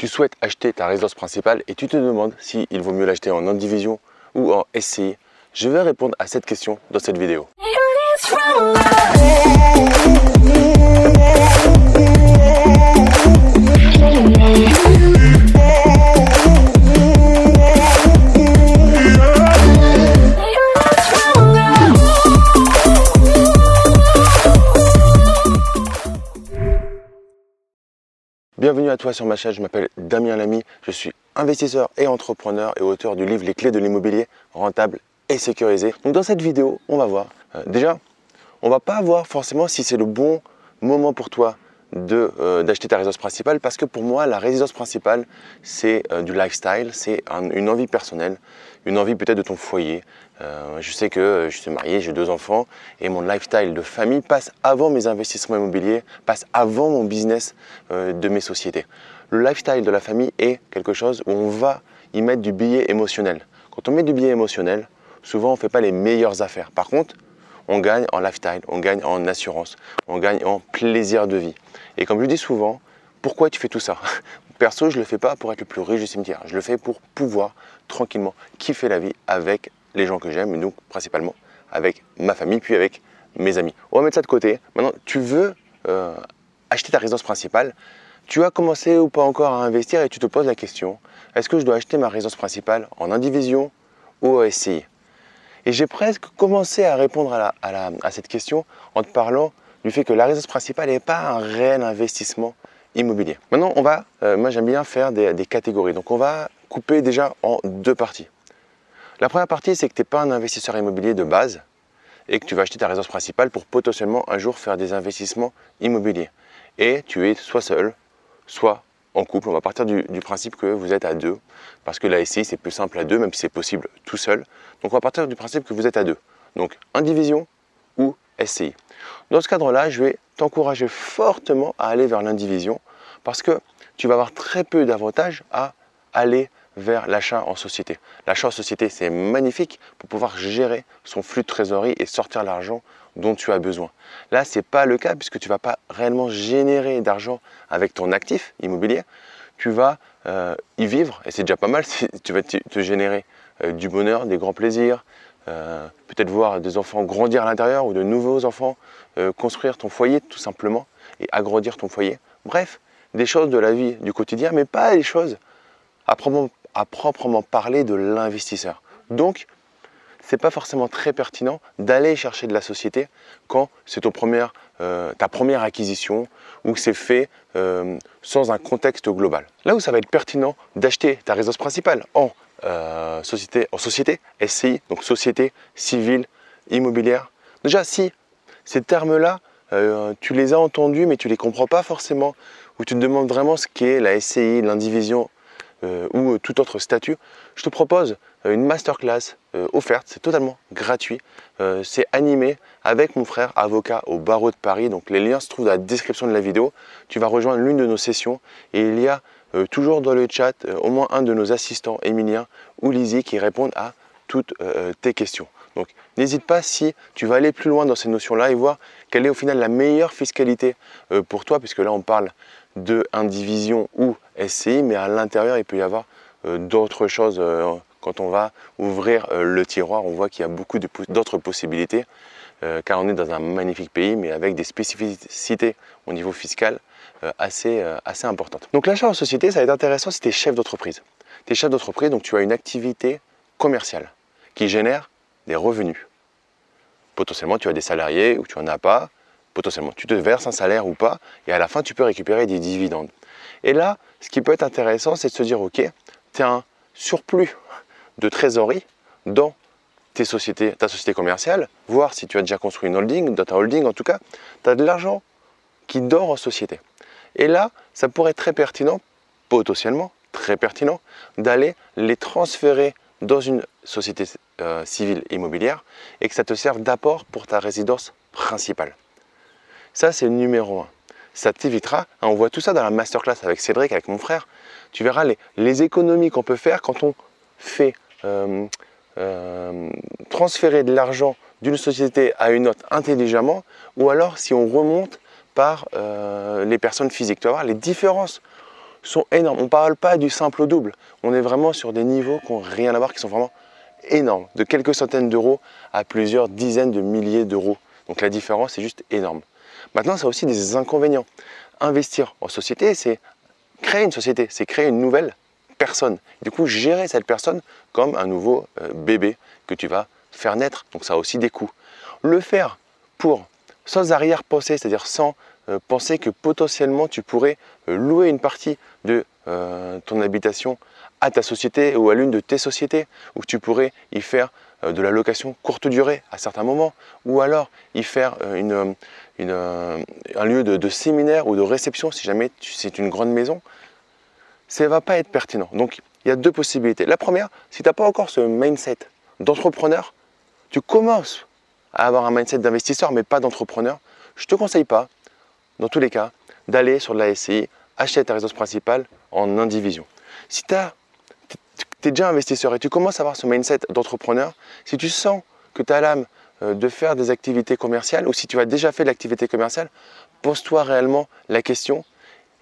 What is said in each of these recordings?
Tu souhaites acheter ta résidence principale et tu te demandes s'il vaut mieux l'acheter en indivision ou en SCI. Je vais répondre à cette question dans cette vidéo. Bienvenue à toi sur ma chaîne, je m'appelle Damien Lamy, je suis investisseur et entrepreneur et auteur du livre Les clés de l'immobilier rentable et sécurisé. Donc dans cette vidéo, on va voir, euh, déjà, on va pas voir forcément si c'est le bon moment pour toi euh, d'acheter ta résidence principale parce que pour moi la résidence principale c'est euh, du lifestyle, c'est une envie personnelle, une envie peut-être de ton foyer. Euh, je sais que je suis marié, j'ai deux enfants et mon lifestyle de famille passe avant mes investissements immobiliers, passe avant mon business de mes sociétés. Le lifestyle de la famille est quelque chose où on va y mettre du billet émotionnel. Quand on met du billet émotionnel, souvent on ne fait pas les meilleures affaires. Par contre, on gagne en lifestyle, on gagne en assurance, on gagne en plaisir de vie. Et comme je dis souvent, pourquoi tu fais tout ça? Perso, je ne le fais pas pour être le plus riche du cimetière. Je le fais pour pouvoir tranquillement kiffer la vie avec les gens que j'aime, et donc principalement avec ma famille, puis avec mes amis. On va mettre ça de côté. Maintenant, tu veux euh, acheter ta résidence principale. Tu as commencé ou pas encore à investir et tu te poses la question, est-ce que je dois acheter ma résidence principale en indivision ou en SCI et j'ai presque commencé à répondre à, cette question en te parlant du fait que la résidence principale n'est pas un réel investissement immobilier. Maintenant, on va, euh, moi j'aime bien faire des, catégories. Donc on va couper déjà en deux parties. La première partie, c'est que tu n'es pas un investisseur immobilier de base et que tu vas acheter ta résidence principale pour potentiellement un jour faire des investissements immobiliers. Et tu es soit seul, soit en couple. On va partir du, principe que vous êtes à deux, parce que la SCI c'est plus simple à deux, même si c'est possible tout seul. Donc on va partir du principe que vous êtes à deux. Donc indivision Dans ce cadre-là, je vais t'encourager fortement à aller vers l'indivision, parce que tu vas avoir très peu d'avantages à aller vers l'achat en société. L'achat en société, c'est magnifique pour pouvoir gérer son flux de trésorerie et sortir l'argent dont tu as besoin. Là, ce n'est pas le cas puisque tu ne vas pas réellement générer d'argent avec ton actif immobilier. Tu vas euh, y vivre et c'est déjà pas mal. Tu vas te générer euh, du bonheur, des grands plaisirs, euh, peut-être voir des enfants grandir à l'intérieur ou de nouveaux enfants construire ton foyer tout simplement et agrandir ton foyer. Bref, des choses de la vie du quotidien, mais pas des choses à proprement parler de l'investisseur. Donc, c'est pas forcément très pertinent d'aller chercher de la société quand c'est euh, ta première acquisition ou que c'est fait euh, sans un contexte global. Là où ça va être pertinent d'acheter ta résidence principale en, euh, société, en société SCI, donc société civile immobilière. Déjà, si ces termes-là, tu les as entendus mais tu les comprends pas forcément, ou tu te demandes vraiment ce qu'est la SCI, l'indivision ou tout autre statut, je te propose une masterclass euh, offerte, c'est totalement gratuit. Euh, c'est animé avec mon frère avocat au barreau de Paris. Donc les liens se trouvent dans la description de la vidéo. Tu vas rejoindre l'une de nos sessions et il y a toujours dans le chat au moins un de nos assistants, Emilien ou Lizzie, qui répondent à toutes tes questions. Donc n'hésite pas si tu vas aller plus loin dans ces notions-là et voir quelle est au final la meilleure fiscalité pour toi, puisque là on parle de indivision ou SCI, mais à l'intérieur il peut y avoir d'autres choses quand on va ouvrir euh, le tiroir, on voit qu'il y a beaucoup d'autres possibilités, euh, car on est dans un magnifique pays, mais avec des spécificités au niveau fiscal euh, assez, assez importantes. Donc l'achat en société, ça va être intéressant si tu es chef d'entreprise. Tu es chef d'entreprise, donc tu as une activité commerciale qui génère des revenus. Potentiellement, tu as des salariés ou tu n'en as pas. Potentiellement, tu te verses un salaire ou pas, et à la fin, tu peux récupérer des dividendes. Et là, ce qui peut être intéressant, c'est de se dire, OK, tu as un surplus de trésorerie dans tes sociétés, ta société commerciale, voir si tu as déjà construit une holding, dans ta holding en tout cas, tu as de l'argent qui dort en société. Et là, ça pourrait être très pertinent, potentiellement très pertinent, d'aller les transférer dans une société euh, civile immobilière et que ça te serve d'apport pour ta résidence principale. Ça, c'est le numéro un. Ça t'évitera, hein, on voit tout ça dans la masterclass avec Cédric, avec mon frère, tu verras les, économies qu'on peut faire quand on fait transférer de l'argent d'une société à une autre intelligemment, ou alors si on remonte par euh, les personnes physiques. Tu vas voir les différences sont énormes. On ne parle pas du simple au double. On est vraiment sur des niveaux qui n'ont rien à voir, qui sont vraiment énormes. De quelques centaines d'euros à plusieurs dizaines de milliers d'euros. Donc la différence est juste énorme. Maintenant, ça a aussi des inconvénients. Investir en société, c'est créer une société, c'est créer une nouvelle personne. Du coup, gérer cette personne comme un nouveau euh, bébé que tu vas faire naître. Donc ça a aussi des coûts. Le faire pour sans arrière-pensée, c'est-à-dire sans euh, penser que potentiellement tu pourrais euh, louer une partie de ton habitation à ta société ou à l'une de tes sociétés, ou tu pourrais y faire de la location courte durée à certains moments, ou alors y faire un lieu de, séminaire ou de réception si jamais c'est une grande maison, ça ne va pas être pertinent. Donc il y a deux possibilités. La première, si tu n'as pas encore ce mindset d'entrepreneur, tu commences à avoir un mindset d'investisseur mais pas d'entrepreneur, je ne te conseille pas, dans tous les cas, d'aller sur de la SCI, acheter ta résidence principale en indivision. Si tu es déjà investisseur et tu commences à avoir ce mindset d'entrepreneur, si tu sens que tu as l'âme euh, de faire des activités commerciales ou si tu as déjà fait de l'activité commerciale, pose-toi réellement la question.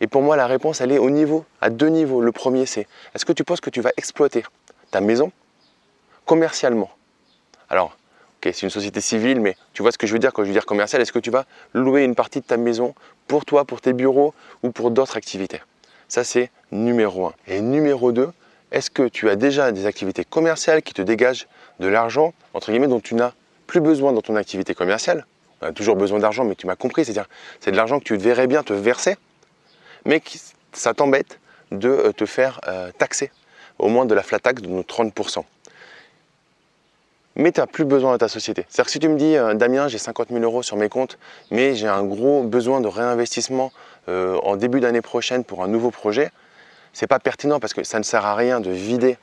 Et pour moi, la réponse, elle est au niveau, à deux niveaux. Le premier, c'est est-ce que tu penses que tu vas exploiter ta maison commercialement? Alors, ok, c'est une société civile, mais tu vois ce que je veux dire quand je veux dire commercial. Est-ce que tu vas louer une partie de ta maison pour toi, pour tes bureaux ou pour d'autres activités? Ça, c'est numéro un. Et numéro deux, est-ce que tu as déjà des activités commerciales qui te dégagent de l'argent, entre guillemets, dont tu n'as plus besoin dans ton activité commerciale? On a toujours besoin d'argent, mais tu m'as compris, c'est-à-dire c'est de l'argent que tu verrais bien te verser, mais ça t'embête de euh, te faire euh, taxer, au moins de la flat tax de nos 30%. Mais tu n'as plus besoin de ta société. C'est-à-dire que si tu me dis, euh, Damien, j'ai 50 000 euros sur mes comptes, mais j'ai un gros besoin de réinvestissement en début d'année prochaine pour un nouveau projet, c'est pas pertinent parce que ça ne sert à rien de vider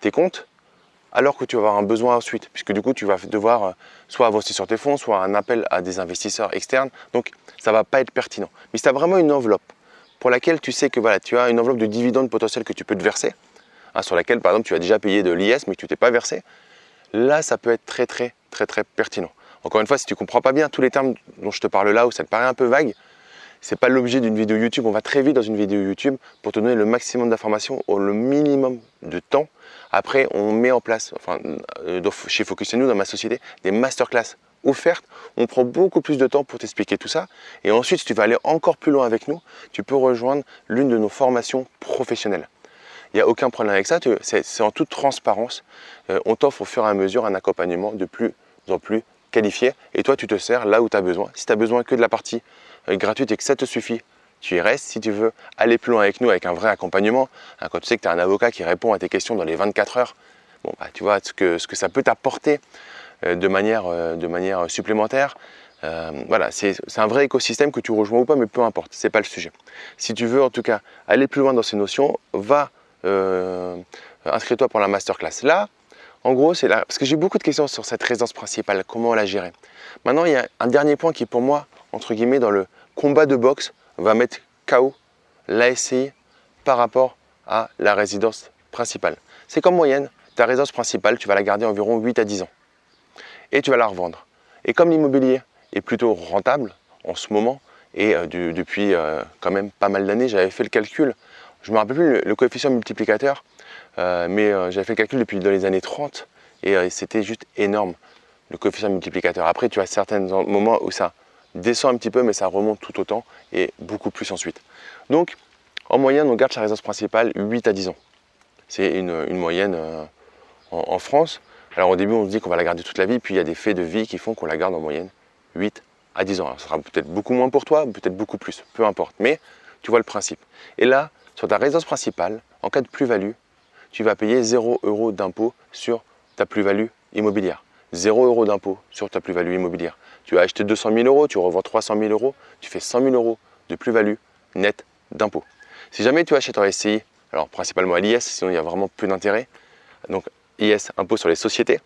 tes comptes alors que tu vas avoir un besoin ensuite, puisque du coup tu vas devoir soit avancer sur tes fonds, soit un appel à des investisseurs externes, donc ça ne va pas être pertinent. Mais si tu as vraiment une enveloppe pour laquelle tu sais que tu as une enveloppe de dividendes potentiels que tu peux te verser, hein, sur laquelle par exemple tu as déjà payé de l'IS mais que tu t'es pas versé, là ça peut être très très très très pertinent. Encore une fois, si tu ne comprends pas bien tous les termes dont je te parle là, ou ça te paraît un peu vague, ce n'est pas l'objet d'une vidéo YouTube. On va très vite dans une vidéo YouTube pour te donner le maximum d'informations au le minimum de temps après, on met en place, enfin, euh, chez Focus Nous, dans ma société, des masterclass offertes. On prend beaucoup plus de temps pour t'expliquer tout ça. Et ensuite, si tu veux aller encore plus loin avec nous, tu peux rejoindre l'une de nos formations professionnelles. Il n'y a aucun problème avec ça, c'est en toute transparence. Euh, on t'offre au fur et à mesure un accompagnement de plus en plus qualifié. Et toi, tu te sers là où tu as besoin. Si tu as besoin que de la partie euh, gratuite et que ça te suffit, tu y restes. Si tu veux aller plus loin avec nous, avec un vrai accompagnement, hein, quand tu sais que tu as un avocat qui répond à tes questions dans les 24 heures, bon, bah, tu vois ce que, ça peut t'apporter de, manière, euh, de manière supplémentaire. Euh, voilà, c'est un vrai écosystème que tu rejoins ou pas, mais peu importe, c'est pas le sujet. Si tu veux en tout cas aller plus loin dans ces notions, va inscris-toi pour la masterclass. Là, en gros, c'est là, parce que j'ai beaucoup de questions sur cette résidence principale, comment la gérer. Maintenant, il y a un dernier point qui pour moi, entre guillemets, dans le combat de boxe va mettre KO l'ASCI par rapport à la résidence principale. C'est comme moyenne, ta résidence principale, tu vas la garder environ 8 à 10 ans. Et tu vas la revendre. Et comme l'immobilier est plutôt rentable en ce moment, et euh, depuis euh, quand même pas mal d'années, j'avais fait le calcul, je ne me rappelle plus le, coefficient multiplicateur, euh, mais j'avais fait le calcul depuis dans les années 30, et c'était juste énorme, le coefficient multiplicateur. Après, tu as certains moments où ça descend un petit peu, mais ça remonte tout autant et beaucoup plus ensuite. Donc, en moyenne, on garde sa résidence principale 8 à 10 ans. C'est une, moyenne en, France. Alors au début, on se dit qu'on va la garder toute la vie, puis il y a des faits de vie qui font qu'on la garde en moyenne 8 à 10 ans. Alors, ça sera peut-être beaucoup moins pour toi, peut-être beaucoup plus, peu importe. Mais tu vois le principe. Et là, sur ta résidence principale, en cas de plus-value, tu vas payer 0 euros d'impôt sur ta plus-value immobilière. 0 euros d'impôt sur ta plus-value immobilière. Tu as acheté 200 000 euros, tu revends 300 000 euros, tu fais 100 000 euros de plus-value nette d'impôt. Si jamais tu achètes en SCI, alors principalement à l'IS, sinon il n'y a vraiment plus d'intérêt, donc IS, impôt sur les sociétés,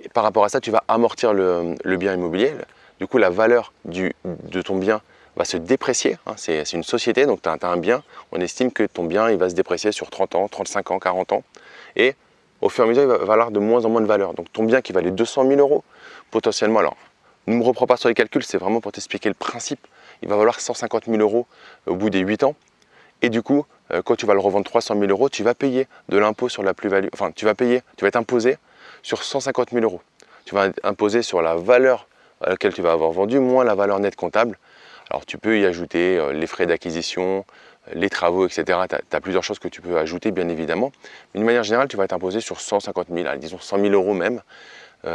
et par rapport à ça, tu vas amortir le, bien immobilier. Du coup, la valeur de ton bien va se déprécier. Hein. c'est une société, donc tu as, un bien. On estime que ton bien il va se déprécier sur 30 ans, 35 ans, 40 ans. Et au fur et à mesure, il va valoir de moins en moins de valeur. Donc ton bien qui valait 200 000 euros, potentiellement, alors ne me reprends pas sur les calculs, c'est vraiment pour t'expliquer le principe. Il va valoir 150 000 euros au bout des 8 ans. Et du coup, euh, quand tu vas le revendre 300 000 euros, tu vas payer de l'impôt sur la plus-value. Enfin, tu vas payer, tu vas être imposé sur 150 000 euros. Tu vas être sur la valeur à laquelle tu vas avoir vendu, moins la valeur nette comptable. Alors tu peux y ajouter euh, les frais d'acquisition, euh, les travaux, etc. Tu as, plusieurs choses que tu peux ajouter, bien évidemment. Mais d'une manière générale, tu vas être imposé sur 150 000, disons 100 000 euros même.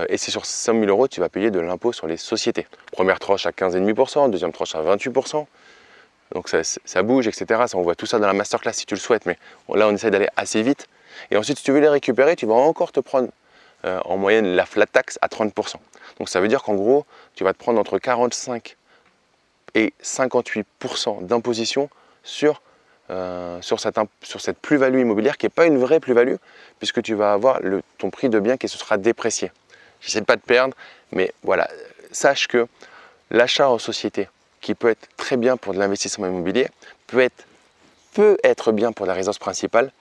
et c'est sur 100 000 euros, tu vas payer de l'impôt sur les sociétés. Première tranche à 15,5%, deuxième tranche à 28%. Donc ça, bouge, etc. On voit tout ça dans la masterclass si tu le souhaites, mais là on essaie d'aller assez vite. Et ensuite, si tu veux les récupérer, tu vas encore te prendre euh, en moyenne la flat tax à 30%. Donc ça veut dire qu'en gros, tu vas te prendre entre 45 et 58% d'imposition sur, euh, sur cette, plus-value immobilière qui n'est pas une vraie plus-value, puisque tu vas avoir ton prix de bien qui se sera déprécié. J'essaie pas de perdre, mais voilà, sache que l'achat en société, qui peut être très bien pour de l'investissement immobilier, peut être, peut être bien pour la résidence principale.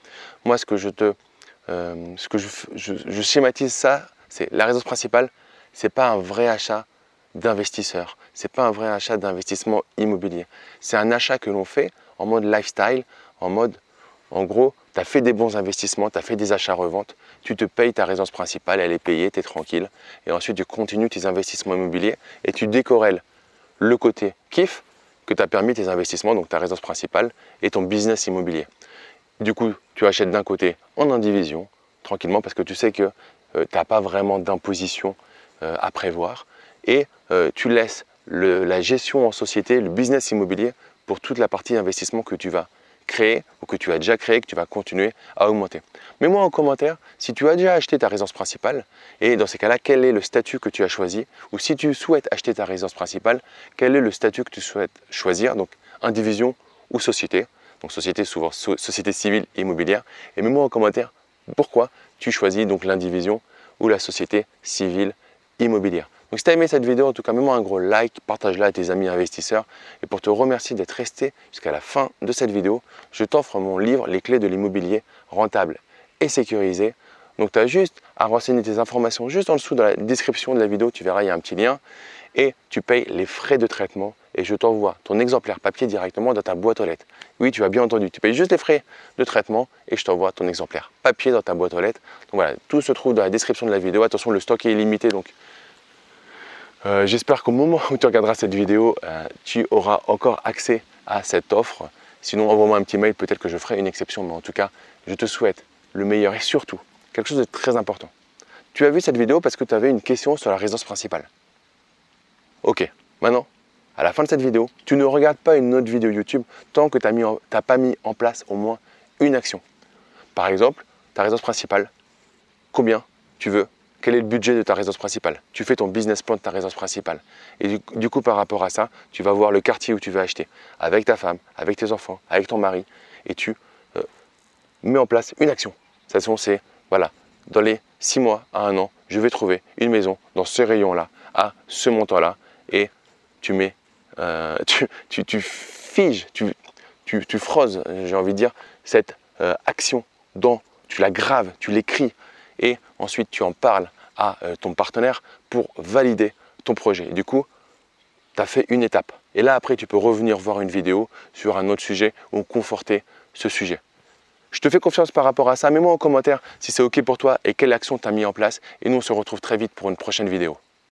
Moi, ce que je te, euh, ce que je, schématise ça, c'est la résidence principale, c'est pas un vrai achat d'investisseur, c'est pas un vrai achat d'investissement immobilier. C'est un achat que l'on fait en mode lifestyle, en mode, en gros, tu as fait des bons investissements, tu as fait des achats-reventes, tu te payes ta résidence principale, elle est payée, tu es tranquille, et ensuite tu continues tes investissements immobiliers et tu décorrèles le côté kiff que tu as permis tes investissements, donc ta résidence principale et ton business immobilier. Du coup, tu achètes d'un côté en indivision, tranquillement, parce que tu sais que euh, tu n'as pas vraiment d'imposition euh, à prévoir, et euh, tu laisses la gestion en société, le business immobilier, pour toute la partie investissement que tu vas créé ou que tu as déjà créé, que tu vas continuer à augmenter. Mets-moi en commentaire si tu as déjà acheté ta résidence principale et dans ces cas-là, quel est le statut que tu as choisi ou si tu souhaites acheter ta résidence principale, quel est le statut que tu souhaites choisir, donc indivision ou société. Donc société, souvent société civile immobilière. Et mets-moi en commentaire pourquoi tu choisis donc l'indivision ou la société civile immobilière. Donc si tu as aimé cette vidéo, en tout cas, mets-moi un gros like, partage-la à tes amis investisseurs. Et pour te remercier d'être resté jusqu'à la fin de cette vidéo, je t'offre mon livre Les clés de l'immobilier rentable et sécurisé. Donc tu as juste à renseigner tes informations juste en dessous dans la description de la vidéo, tu verras, il y a un petit lien. Et tu payes les frais de traitement et je t'envoie ton exemplaire papier directement dans ta boîte aux lettres. Oui, tu as bien entendu, tu payes juste les frais de traitement et je t'envoie ton exemplaire papier dans ta boîte aux lettres. Donc voilà, tout se trouve dans la description de la vidéo. Attention, le stock est illimité, donc euh, j'espère qu'au moment où tu regarderas cette vidéo, euh, tu auras encore accès à cette offre. Sinon, envoie-moi un petit mail, peut-être que je ferai une exception, mais en tout cas, je te souhaite le meilleur et surtout, quelque chose de très important. Tu as vu cette vidéo parce que tu avais une question sur la résidence principale. Ok, maintenant, à la fin de cette vidéo, tu ne regardes pas une autre vidéo YouTube tant que tu n'as pas mis en place au moins une action. Par exemple, ta résidence principale, combien tu veux quel est le budget de ta résidence principale? Tu fais ton business plan de ta résidence principale. Et du, coup, par rapport à ça, tu vas voir le quartier où tu veux acheter, avec ta femme, avec tes enfants, avec ton mari, et tu euh, mets en place une action. Cette action, c'est, voilà, dans les six mois à un an, je vais trouver une maison dans ce rayon-là, à ce montant-là, et tu mets, euh, tu, figes, tu, tu, j'ai envie de dire, cette euh, action dans, tu la graves, tu l'écris, et ensuite tu en parles à euh, ton partenaire pour valider ton projet. du coup, tu as fait une étape. Et là, après, tu peux revenir voir une vidéo sur un autre sujet ou conforter ce sujet. Je te fais confiance par rapport à ça. Mets-moi en commentaire si c'est OK pour toi et quelle action tu as mis en place. Et nous, on se retrouve très vite pour une prochaine vidéo.